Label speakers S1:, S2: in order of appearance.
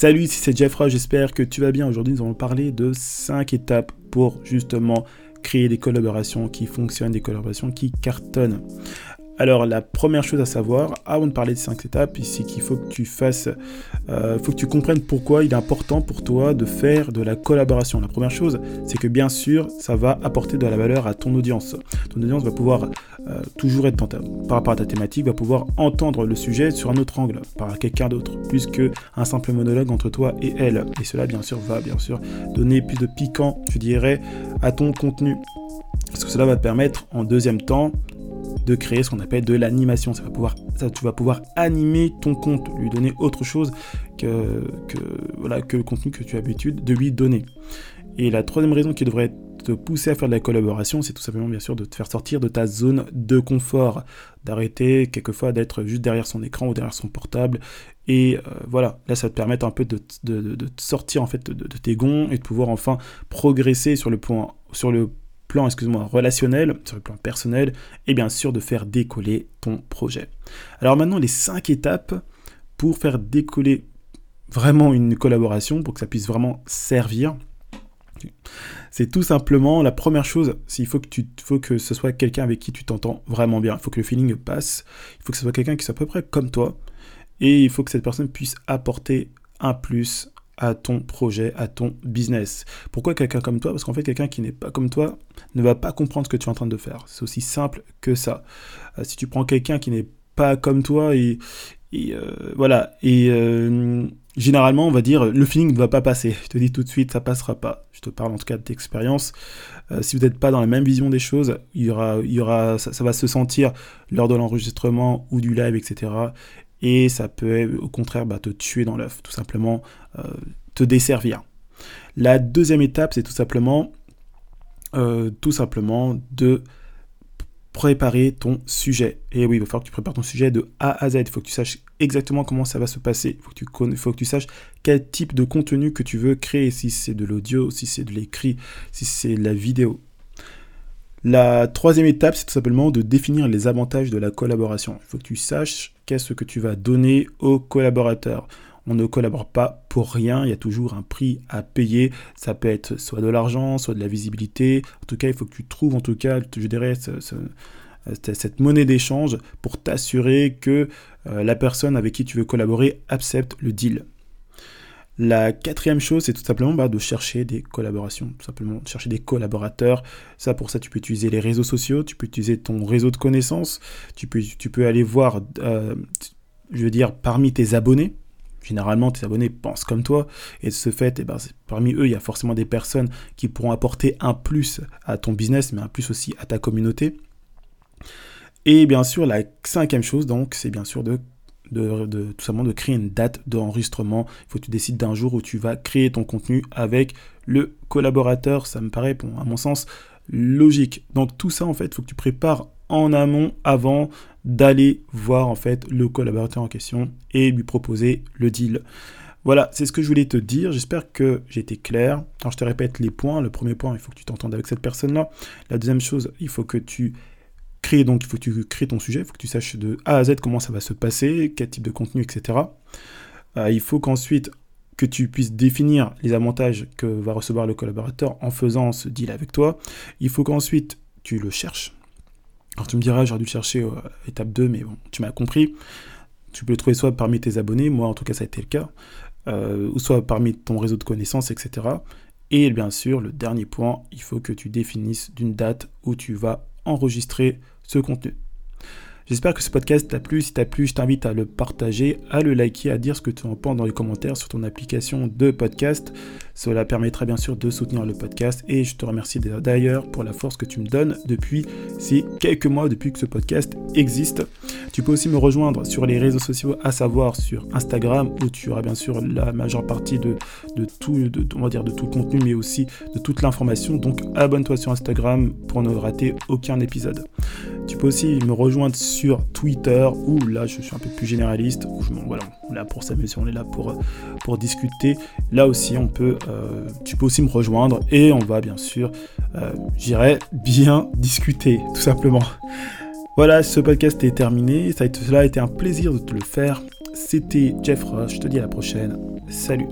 S1: Salut, ici c'est Jeffra, j'espère que tu vas bien. Aujourd'hui, nous allons parler de 5 étapes pour justement créer des collaborations qui fonctionnent, des collaborations qui cartonnent. Alors la première chose à savoir, avant de parler de 5 étapes, c'est qu'il faut que tu fasses, euh, faut que tu comprennes pourquoi il est important pour toi de faire de la collaboration. La première chose, c'est que bien sûr, ça va apporter de la valeur à ton audience. Ton audience va pouvoir euh, toujours être par rapport à ta thématique, va pouvoir entendre le sujet sur un autre angle, par quelqu'un d'autre, plus qu'un simple monologue entre toi et elle. Et cela, bien sûr, va bien sûr donner plus de piquant, je dirais, à ton contenu. Parce que cela va te permettre, en deuxième temps, de créer ce qu'on appelle de l'animation. Ça va pouvoir, ça, tu vas pouvoir animer ton compte, lui donner autre chose que, que, voilà, que le contenu que tu as l'habitude de lui donner. Et la troisième raison qui devrait te pousser à faire de la collaboration, c'est tout simplement bien sûr de te faire sortir de ta zone de confort, d'arrêter quelquefois d'être juste derrière son écran ou derrière son portable. Et euh, voilà, là ça va te permettre un peu de, de, de, sortir en fait de, tes gonds et de pouvoir enfin progresser sur le point, sur le plan excuse-moi, relationnel, sur le plan personnel, et bien sûr de faire décoller ton projet. Alors maintenant, les cinq étapes pour faire décoller vraiment une collaboration, pour que ça puisse vraiment servir. C'est tout simplement la première chose, il faut que, tu, faut que ce soit quelqu'un avec qui tu t'entends vraiment bien. Il faut que le feeling passe. Il faut que ce soit quelqu'un qui soit à peu près comme toi. Et il faut que cette personne puisse apporter un plus à ton projet, à ton business. Pourquoi quelqu'un comme toi? Parce qu'en fait, quelqu'un qui n'est pas comme toi ne va pas comprendre ce que tu es en train de faire. C'est aussi simple que ça. Euh, si tu prends quelqu'un qui n'est pas comme toi et, euh, voilà, et euh, généralement, on va dire, le feeling ne va pas passer. Je te dis tout de suite, ça passera pas. Je te parle en tout cas d'expérience. si vous n'êtes pas dans la même vision des choses, il y aura, il y aura, ça, ça va se sentir lors de l'enregistrement ou du live, etc et ça peut au contraire bah, te tuer dans l'œuf, tout simplement euh, te desservir. La deuxième étape, c'est tout simplement, euh, tout simplement de préparer ton sujet. Et oui, il va falloir que tu prépares ton sujet de A à Z. Il faut que tu saches exactement comment ça va se passer. Il faut, que tu faut que tu saches quel type de contenu que tu veux créer, si c'est de l'audio, si c'est de l'écrit, si c'est de la vidéo. La troisième étape, c'est tout simplement de définir les avantages de la collaboration. Il faut que tu saches qu'est-ce que tu vas donner aux collaborateurs. On ne collabore pas pour rien, il y a toujours un prix à payer. Ça peut être soit de l'argent, soit de la visibilité. En tout cas, il faut que tu trouves, en tout cas, je dirais, cette monnaie d'échange pour t'assurer que euh, la personne avec qui tu veux collaborer accepte le deal. La quatrième chose, c'est tout simplement bah, de chercher des collaborations, tout simplement chercher des collaborateurs. Ça, pour ça, tu peux utiliser les réseaux sociaux, tu peux utiliser ton réseau de connaissances, tu peux, tu peux aller voir, euh, je veux dire, parmi tes abonnés. Généralement, tes abonnés pensent comme toi, et de ce fait, eh ben, parmi eux, il y a forcément des personnes qui pourront apporter un plus à ton business, mais un plus aussi à ta communauté. Et bien sûr, la cinquième chose, donc, c'est bien sûr de de, tout simplement de créer une date d'enregistrement. Il faut que tu décides d'un jour où tu vas créer ton contenu avec le collaborateur. Ça me paraît, à mon sens, logique. Donc tout ça, en fait, il faut que tu prépares en amont avant d'aller voir en fait le collaborateur en question et lui proposer le deal. Voilà, c'est ce que je voulais te dire. J'espère que j'ai été clair. Je te répète les points. Le premier point, il faut que tu t'entendes avec cette personne-là. La deuxième chose, il faut que tu donc il faut que tu crées ton sujet, il faut que tu saches de A à Z comment ça va se passer, quel type de contenu, etc. Euh, il faut qu'ensuite que tu puisses définir les avantages que va recevoir le collaborateur en faisant ce deal avec toi. Il faut qu'ensuite tu le cherches. Alors tu me diras, j'aurais dû le chercher à étape 2, mais bon, tu m'as compris. Tu peux le trouver soit parmi tes abonnés, moi en tout cas ça a été le cas, euh, ou soit parmi ton réseau de connaissances, etc. Et bien sûr, le dernier point, il faut que tu définisses d'une date où tu vas enregistrer contenu. J'espère que ce podcast t'a plu. Si t'a plu, je t'invite à le partager, à le liker, à dire ce que tu en penses dans les commentaires sur ton application de podcast. Cela permettra bien sûr de soutenir le podcast et je te remercie d'ailleurs pour la force que tu me donnes depuis ces quelques mois, depuis que ce podcast existe. Tu peux aussi me rejoindre sur les réseaux sociaux, à savoir sur Instagram où tu auras bien sûr la majeure partie de, tout, de, on va dire de tout le contenu, mais aussi de toute l'information. Donc abonne-toi sur Instagram pour ne rater aucun épisode. Tu peux aussi me rejoindre sur Twitter où là je suis un peu plus généraliste. Où je, voilà, là pour s'amuser, on est là pour, pour discuter. Là aussi, on peut, euh, tu peux aussi me rejoindre et on va bien sûr, euh, j'irai bien discuter, tout simplement. Voilà, ce podcast est terminé. Ça cela a été un plaisir de te le faire. C'était Jeff Ross, je te dis à la prochaine. Salut